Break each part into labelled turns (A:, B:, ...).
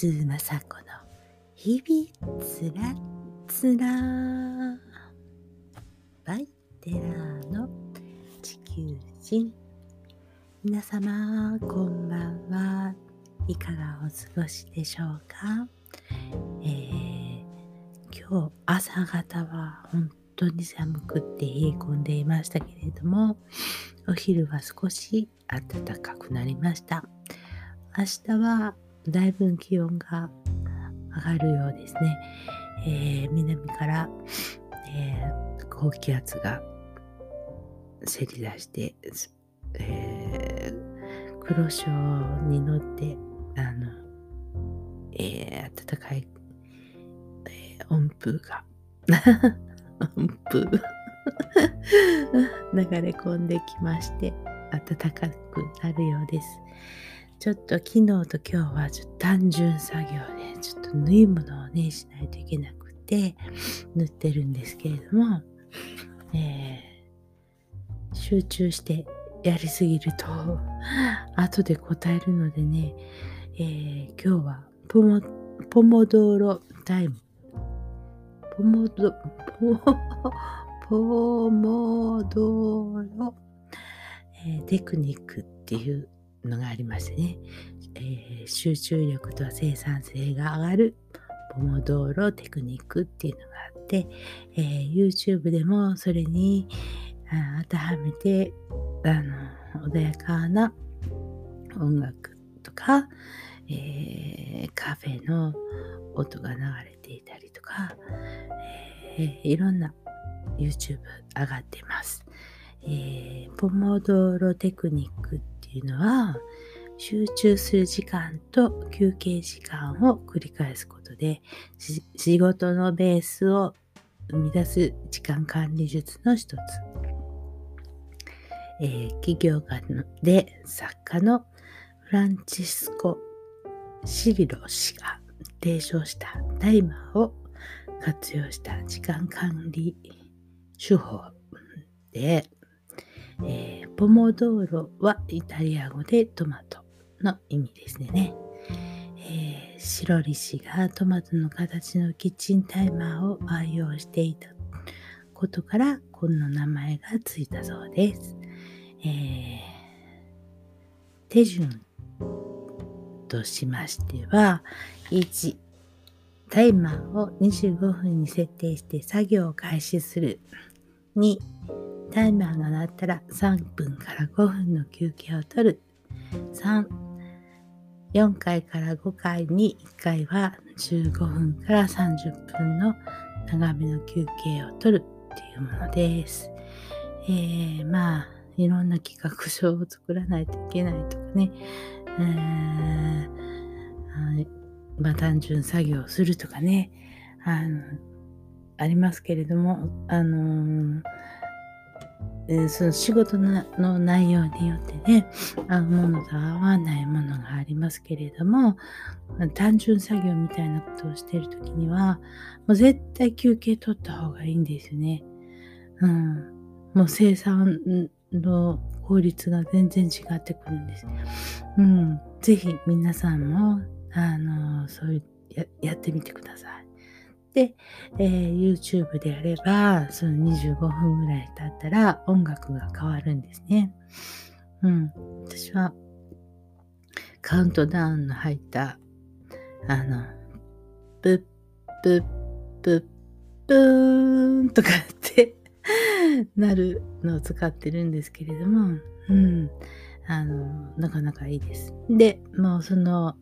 A: ソティス雅子の日々つらつらバイテラーの地球人。皆様こんばんは。いかがお過ごしでしょうか、えー、今日朝方は本当に寒くって冷え込んでいましたけれどもお昼は少し暖かくなりました。明日はだいぶ気温が上がるようですね。えー、南から、えー、高気圧がせり出して、えー、黒潮に乗って、あの、えー、暖かい、えー、温風が、温風 流れ込んできまして、暖かくなるようです。ちょっと昨日と今日はちょっと単純作業で、ちょっと縫い物をね、しないといけなくて、縫ってるんですけれども、えー、集中してやりすぎると、後で答えるのでね、えー、今日はポモ、ポモドーロタイム。ポモド、ポ、ポモドーロ、えー、テクニックっていうのがありましてね、えー、集中力と生産性が上がるポモドーロテクニックっていうのがあって、えー、YouTube でもそれに当てはめてあの穏やかな音楽とか、えー、カフェの音が流れていたりとか、えー、いろんな YouTube 上がっています。えー、ポモドロテクニックっていうのは集中する時間と休憩時間を繰り返すことで仕事のベースを生み出す時間管理術の一つ、えー、企業家で作家のフランチスコ・シリロ氏が提唱したタイマーを活用した時間管理手法で、えー、ポモドーロはイタリア語でトマトの意味ですね。えー、シロリ氏がトマトの形のキッチンタイマーを愛用していたことからこの名前がついたそうです。えー、手順としましては1タイマーを25分に設定して作業を開始する2タイマーが鳴ったら3分から5分の休憩を取る。3、4回から5回に1回は15分から30分の長めの休憩を取るっていうものです。えー、まあ、いろんな企画書を作らないといけないとかね、えー、まあ、単純作業をするとかね、あの、ありますけれども、あのーえその仕事の内容によってね、合うものと合わないものがありますけれども、単純作業みたいなことをしているときには、もう絶対休憩取った方がいいんですよね。うん。もう生産の効率が全然違ってくるんです。うん。ぜひ皆さんも、あの、そういうや、やってみてください。で、えー、YouTube であれば、その25分ぐらい経ったら音楽が変わるんですね。うん。私は、カウントダウンの入った、あの、プッ、プッ、プッ、プーンとかってなるのを使ってるんですけれども、うん。あの、なかなかいいです。で、もうその、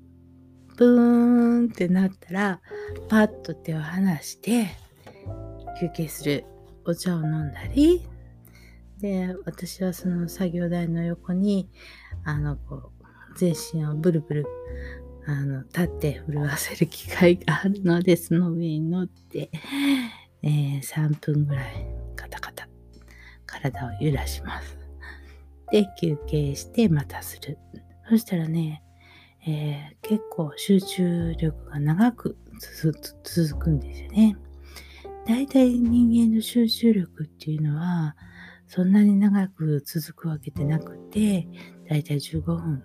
A: ブーンってなったら、パッと手を離して、休憩する。お茶を飲んだり、で、私はその作業台の横に、あの、こう、全身をブルブル、あの、立って震わせる機会があるので、その上に乗って、えー、3分ぐらい、カタカタ、体を揺らします。で、休憩してまたする。そしたらね、えー、結構集中力が長く続くんですよね。大体人間の集中力っていうのはそんなに長く続くわけでなくて、大体15分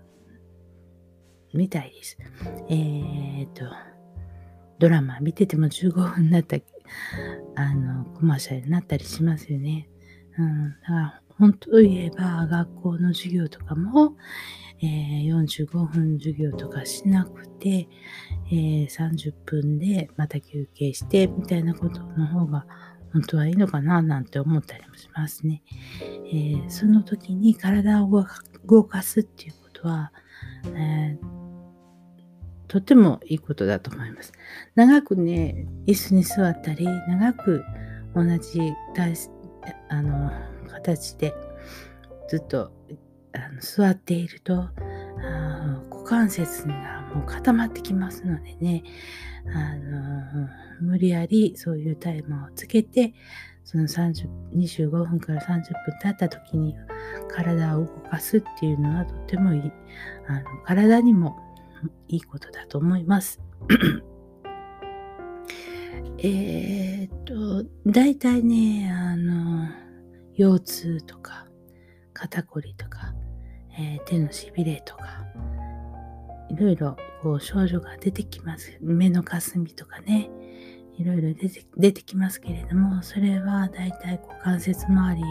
A: みたいです。えっ、と、ドラマ見てても15分になったあの、コマーシャルになったりしますよね。うん、だから本当言えば学校の授業とかも、え、45分授業とかしなくて、えー、30分でまた休憩してみたいなことの方が本当はいいのかななんて思ったりもしますね。えー、その時に体を動かすっていうことは、えとてもいいことだと思います。長くね、椅子に座ったり、長く同じあの形でずっとあの座っていると股関節がもう固まってきますのでね、あの無理やりそういうタイムをつけて、その30 25分から30分経った時に体を動かすっていうのはとてもいい。あの体にもいいことだと思います。えっと、大体ね、あの、腰痛とか、肩こりとか、えー、手のしびれとか、いろいろこう症状が出てきます。目のかすみとかね、いろいろ出て出てきますけれども、それは大体股関節周り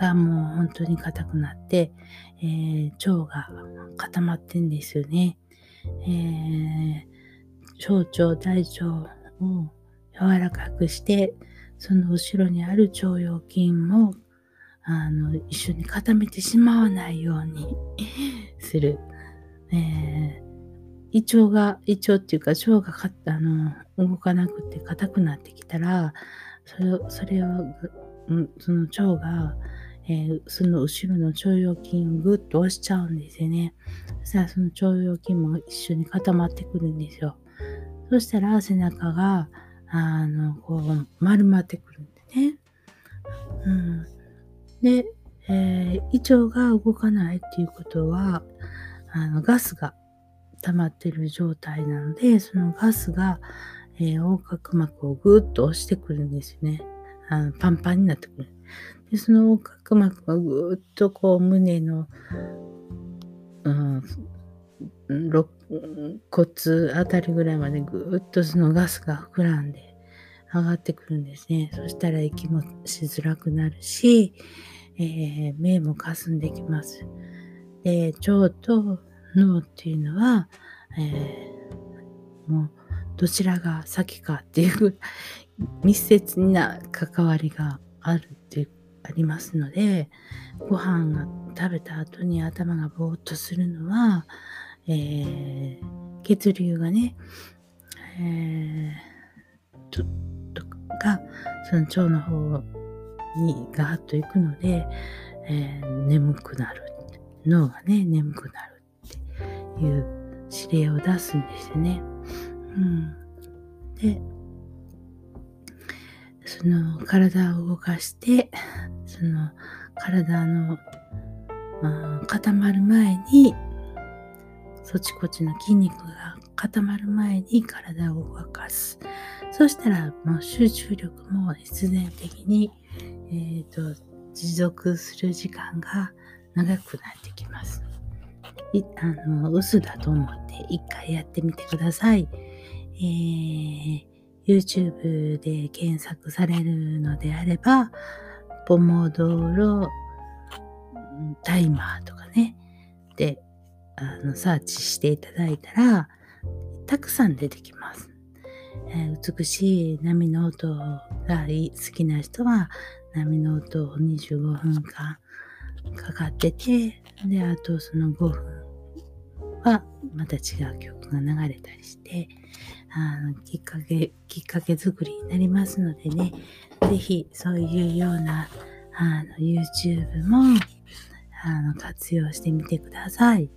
A: がもう本当に硬くなって、えー、腸が固まってんですよね。えー、小腸、大腸を柔らかくして、その後ろにある腸腰筋もあの一緒に固めてしまわないように する。えー胃腸が、胃腸っていうか腸がかあの動かなくて硬くなってきたら、それを、それを、その腸が、えー、その後ろの腸腰筋をぐっと押しちゃうんですよね。そしたらその腸腰筋も一緒に固まってくるんですよ。そしたら背中が、あの、こう、丸まってくるんでね。うん。で、えー、胃腸が動かないっていうことは、あの、ガスが溜まってる状態なので、そのガスが、えー、横隔膜をぐっと押してくるんですよね。あのパンパンになってくる。で、その横隔膜がぐっとこう胸の、うん、肋骨あたりぐらいまでぐっとそのガスが膨らんで上がってくるんですね。そしたら息もしづらくなるし、えー、目もかすんできます。で、腸と脳っていうのは、えー、もうどちらが先かっていう密接な関わりがあるってありますのでご飯が食べた後に頭がぼーっとするのは、えー、血流がね、えー、ととかその腸の方にガーッと行くので、えー、眠くなる脳がね眠くなるっていう指令を出すんですよね。うん、でその体を動かしてその体の、まあ、固まる前にそちこちの筋肉が固まる前に体を動かす。そしたらもう集中力も必然的に、えーと持続する時間が長くなってきます。あの、嘘だと思って一回やってみてください。えー、YouTube で検索されるのであれば、ポモドロタイマーとかね、で、あの、サーチしていただいたら、たくさん出てきます。え、美しい波の音が好きな人は、波の音を25分間かかってて、で、あとその5分はまた違う曲が流れたりしてあのきっかけきっかけ作りになりますのでね是非そういうようなあの YouTube もあの活用してみてください。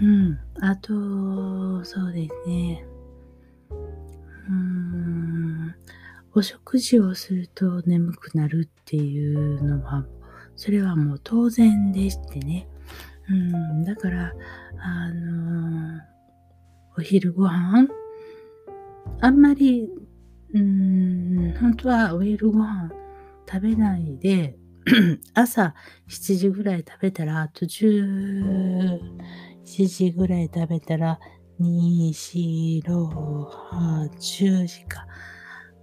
A: うん。あと、そうですね。お食事をすると眠くなるっていうのは、それはもう当然でしてね。うん。だから、あのー、お昼ご飯あんまり、うん、本当はお昼ご飯食べないで、朝7時ぐらい食べたら、あと17時ぐらい食べたら、2、4、6、8、10時間。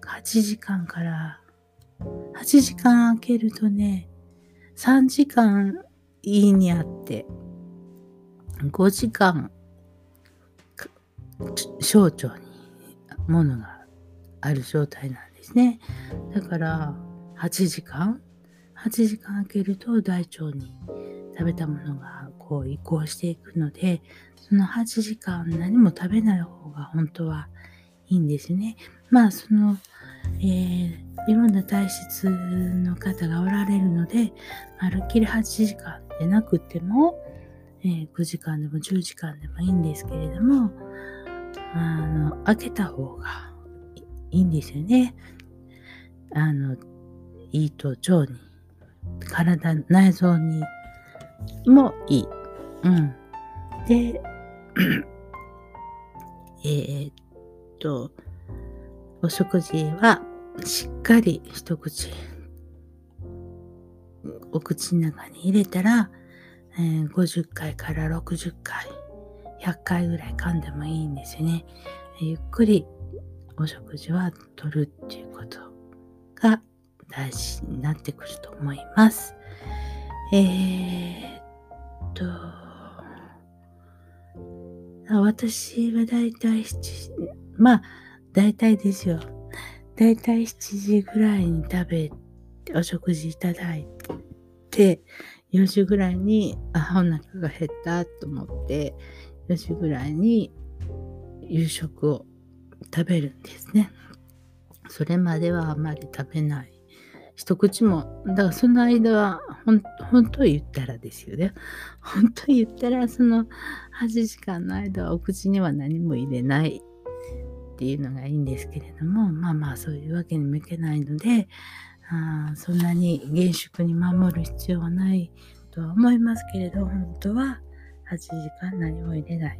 A: 8時間から、8時間空けるとね、3時間いいにあって、5時間、小腸にものがある状態なんですね。だから、8時間 ?8 時間空けると大腸に食べたものがこう移行していくので、その8時間何も食べない方が本当はいいんですね。まあ、その、えー、いろんな体質の方がおられるので、まるっきり8時間でなくても、えー、9時間でも10時間でもいいんですけれども、あの、開けた方がいいんですよね。あの、胃と腸に、体、内臓にもいい。うん。で、えー、っと、お食事はしっかり一口、お口の中に入れたら、えー、50回から60回、100回ぐらい噛んでもいいんですよね。ゆっくりお食事はとるっていうことが大事になってくると思います。えー、っと、私はだいたい7、まあ、だいたいですよ。だいたい7時ぐらいに食べて、お食事いただいて、4時ぐらいに、あ、お腹が減ったと思って、4時ぐらいに夕食を食べるんですね。それまではあまり食べない。一口も、だからその間は、ほん、本当言ったらですよね。本当言ったら、その8時間の間はお口には何も入れないっていうのがいいんですけれども、まあまあそういうわけにもいけないので、あそんなに厳粛に守る必要はないとは思いますけれど、本当は8時間何も入れない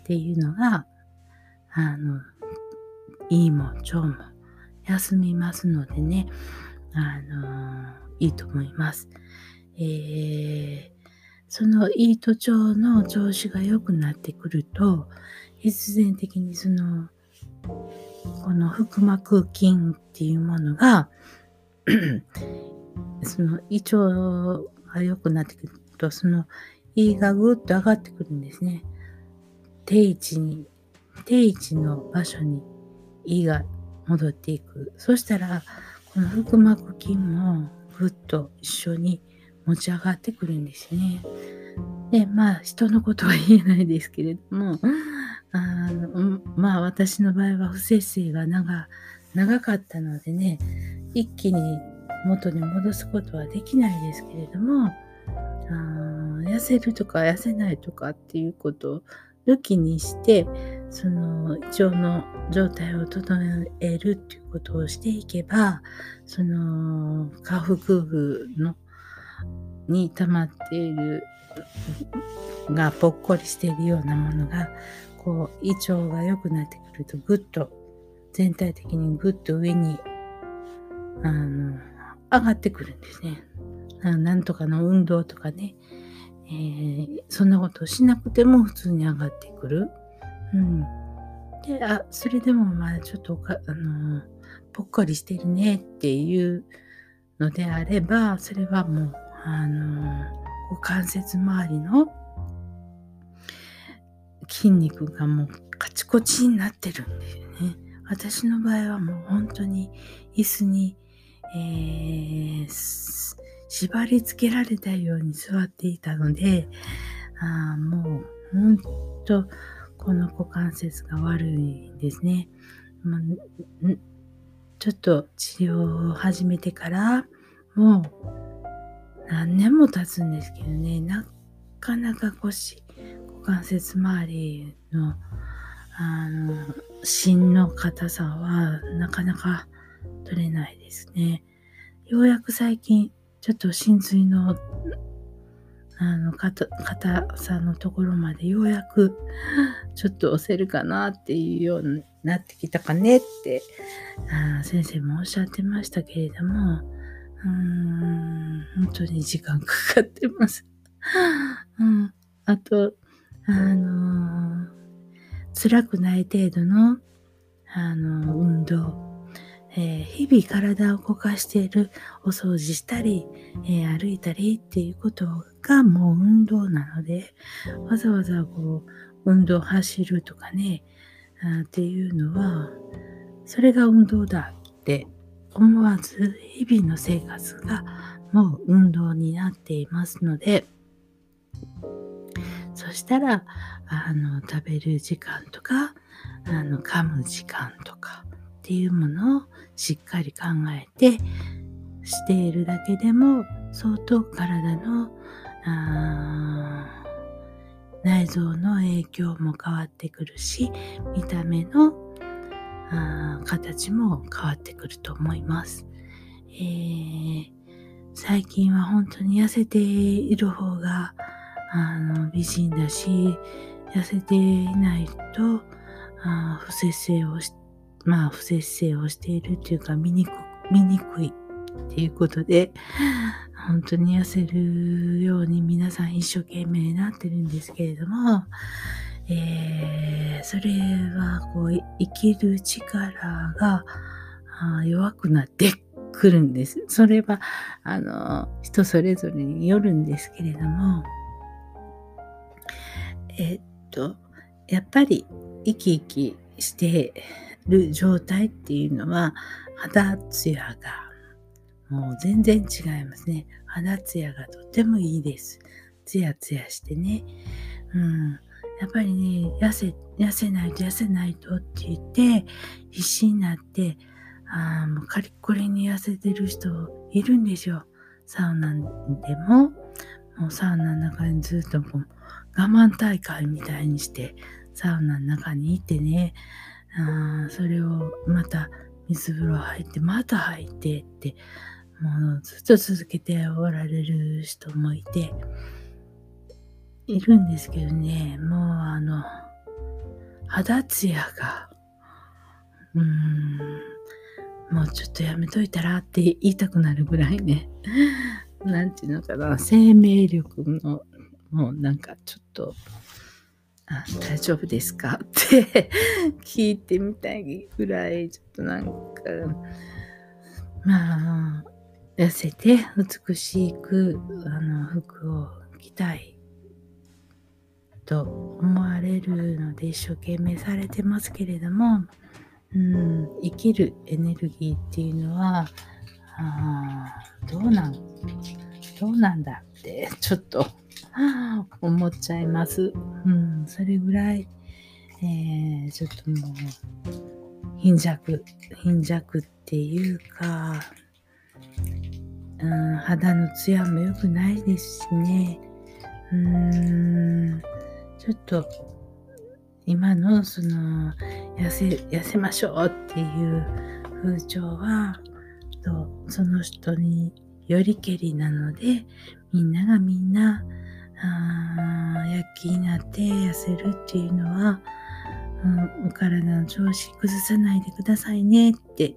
A: っていうのが、あの、いいも腸も休みますのでね、あのいいと思います。えー、その胃と腸の調子が良くなってくると、必然的にその、この腹膜筋っていうものが その胃腸が良くなってくると、その胃がぐっと上がってくるんですね。定位置に、定位置の場所に胃が戻っていく。そしたら、この腹膜筋もぐっと一緒に持ち上がってくるんですね。で、まあ、人のことは言えないですけれども、あのまあ、私の場合は不摂生が長長かったのでね、一気に元に戻すことはできないですけれども、あ痩せるとか痩せないとかっていうことを抜きにして、その胃腸の状態を整えるっていうことをしていけば、その下腹部のに溜まっているがぽっこりしているようなものが、こう胃腸が良くなってくるとぐっと全体的にぐっと上にあの上がってくるんですね。なんとかの運動とかね、えー、そんなことをしなくても普通に上がってくる。うん。で、あ、それでもまあちょっとか、あのー、ぽっこりしてるねっていうのであれば、それはもう、あの、股関節周りの筋肉がもうカチコチになってるんですよね。私の場合はもう本当に椅子に、えー、縛り付けられたように座っていたので、あもう本当この股関節が悪いんですね。まあ、ちょっと治療を始めてからもう何年も経つんですけどね、なかなか腰、関節周りのあの芯の硬さはなかなか取れないですね。ようやく最近ちょっと真髄のあの硬さのところまでようやくちょっと押せるかなっていうようになってきたかねってあ先生もおっしゃってましたけれどもうーん本当に時間かかってます。うん、あとあの辛くない程度の、あの運動、えー、日々体を動かしている、お掃除したり、えー、歩いたりっていうことがもう運動なので、わざわざこう、運動走るとかね、あっていうのは、それが運動だって思わず、日々の生活がもう運動になっていますので、そしたら、あの、食べる時間とか、あの、噛む時間とかっていうものをしっかり考えてしているだけでも相当体の内臓の影響も変わってくるし見た目の形も変わってくると思います、えー、最近は本当に痩せている方があの美人だし痩せていないとあ不節制をしまあ不節制をしているっていうか見にく見にくいっていうことで本当に痩せるように皆さん一生懸命になってるんですけれども、えー、それはこう生きる力が弱くなってくるんです。それはあの人それぞれによるんですけれどもえっとやっぱり生き生きしてる状態っていうのは肌ツヤがもう全然違いますね。肌ツヤがとってもいいです。ツヤツヤしてね。うん。やっぱりね、痩せ、痩せないと痩せないとって言って、必死になって、あもうカリッコリに痩せてる人いるんですよ。サウナでも、もうサウナの中にずっともう我慢大会みたいにして、サウナの中にいてね、あそれをまた水風呂入って、また入ってって、もうずっと続けておられる人もいて、いるんですけどね、もうあの、肌ツヤが、うーん、もうちょっとやめといたらって言いたくなるぐらいね、なんていうのかな、生命力の、もうなんかちょっと、あ大丈夫ですかって聞いてみたいぐらい、ちょっとなんか、まあ、痩せて美しくあの服を着たいと思われるので一生懸命されてますけれども、うん、生きるエネルギーっていうのはあどうなんどうなんだってちょっと 思っちゃいます。うん、それぐらい、えー、ちょっともう貧弱貧弱っていうかうん、肌のツヤも良くないですしね。うーん、ちょっと今のその痩せ、痩せましょうっていう風潮は、とその人によりけりなので、みんながみんな、あ躍起になって痩せるっていうのは、うん、お体の調子崩さないでくださいねって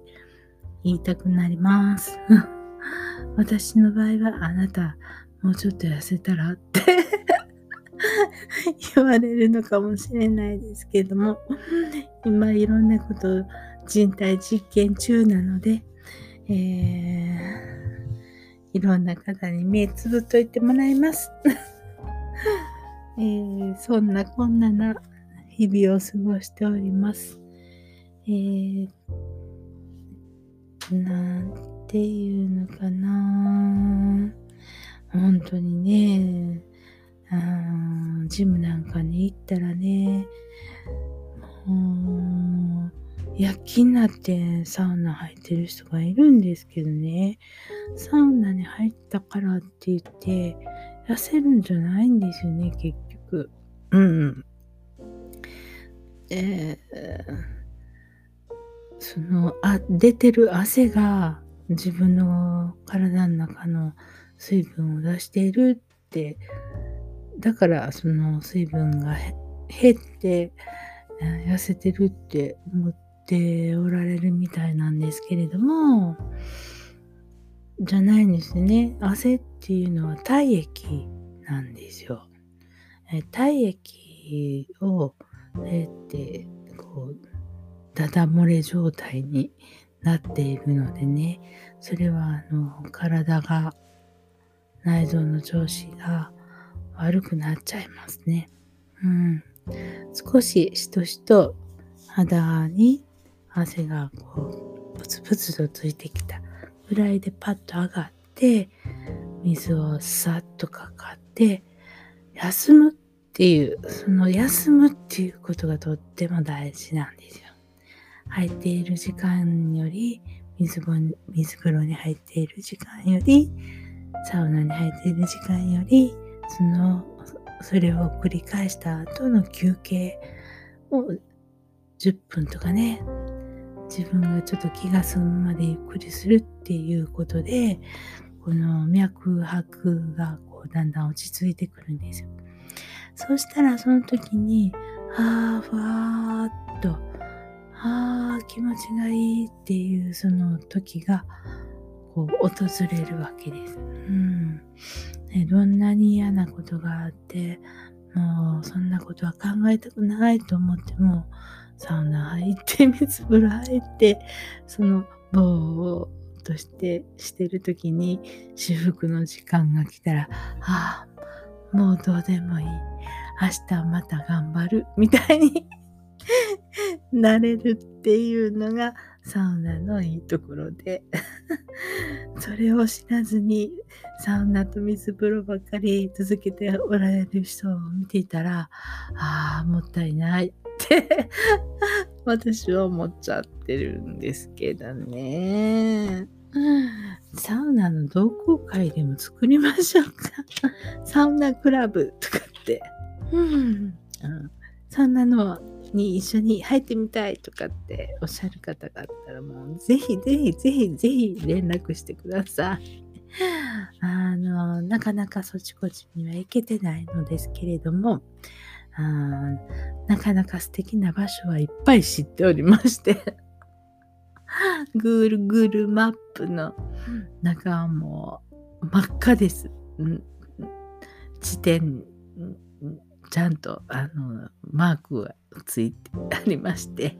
A: 言いたくなります。私の場合はあなたもうちょっと痩せたらって 言われるのかもしれないですけども今いろんなこと人体実験中なので、えー、いろんな方に目つぶっといてもらいます、えー、そんなこんなな日々を過ごしております。えー、なんていうのかな本当にねあジムなんかに行ったらねもう躍起になってサウナ入ってる人がいるんですけどねサウナに入ったからって言って痩せるんじゃないんですよね結局。うんえ、そのあ出てる汗が自分の体の中の水分を出しているって。だからその水分が減って痩せてるって思っておられるみたいなんですけれども。じゃないんですね汗っていうのは体液なんですよえ体液を、えって、こう、ダダ漏れ状態になっているのでね、それはあの体が、内臓の調子が悪くなっちゃいますね。うん。少ししとしと肌に汗がこう、プツプツとついてきたぐらいでパッと上がって、水をさっとかかって、休むっていう、その休むっていうことがとっても大事なんですよ。入っている時間より水水風呂に入っている時間よりサウナに入っている時間よりそのそれを繰り返した後の休憩を10分とかね自分がちょっと気が済むまでゆっくりするっていうことでこの脈拍がこうだんだん落ち着いてくるんですよ。そうしたらその時に、あー、ふわーっと、あー、気持ちがいいっていうその時が、こう、訪れるわけです。うん。ね、どんなに嫌なことがあって、もうそんなことは考えたくないと思っても、サウナ入って、水風呂入って、その棒としてしてる時に至福の時間が来たら、ああ、もうどうでもいい。明日また頑張る。みたいに なれるっていうのがサウナのいいところで それを知らずにサウナと水風呂ばっかり続けておられる人を見ていたら、ああ、もったいない 私は思っちゃってるんですけどね。サウナの同好会でも作りましょうか。サウナクラブとかって。うん、サウナのに一緒に入ってみたいとかっておっしゃる方があったらもうぜひぜひぜひぜひ連絡してください。あの、なかなかそちこちには行けてないのですけれども、あなかなか素敵な場所はいっぱい知っておりまして Google マップの中はもう真っ赤です。地点、ちゃんとあのマークがついてありまして、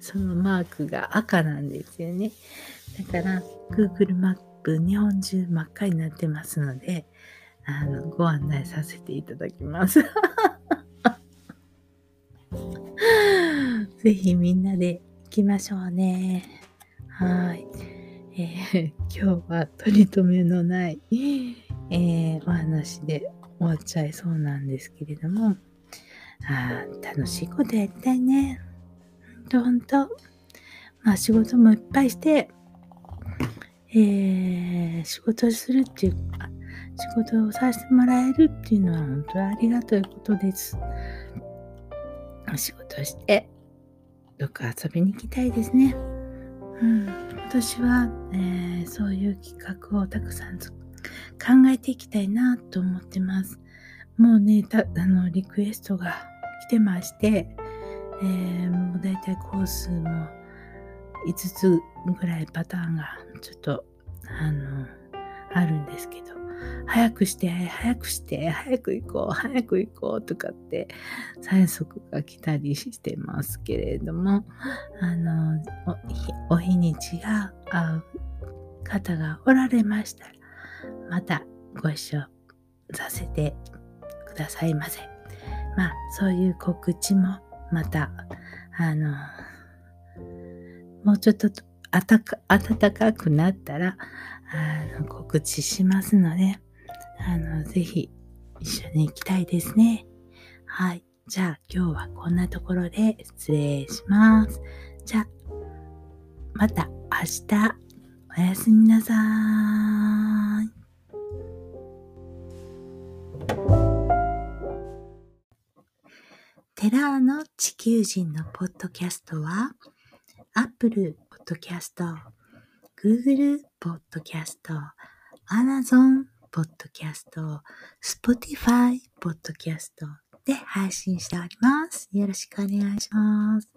A: そのマークが赤なんですよね。だから Google マップ日本中真っ赤になってますので、あのご案内させていただきます。ぜひみんなで行きましょうね。はい。えー、今日は取り留めのない、えー、お話で終わっちゃいそうなんですけれども、あ楽しいことやりたいね。ほんとほんと。まあ仕事もいっぱいして、えー、仕事するっていうか、仕事をさせてもらえるっていうのは本当にありがたいことです。お仕事して、どっか遊びに行きたいですね。うん、今年は、えー、そういう企画をたくさん考えていきたいなと思ってます。もうね、たあのリクエストが来てまして、えー、もうだいたいコースも5つぐらいパターンがちょっとあのあるんですけど、早くして、早くして、早く行こう、早く行こうとかって催促が来たりしてますけれども、あの、お日にちが合う方がおられましたら、またご一緒させてくださいませ。まあ、そういう告知もまた、あの、もうちょっと暖かくなったら、あの告知しますので、あの、ぜひ一緒に行きたいですね。はい。じゃあ今日はこんなところで失礼します。じゃあ、また明日おやすみなさい。テラーの地球人のポッドキャストは、Apple Podcast、Google ポッドキャスト、Amazon Podcast、Spotify Podcast で配信しております。よろしくお願いします。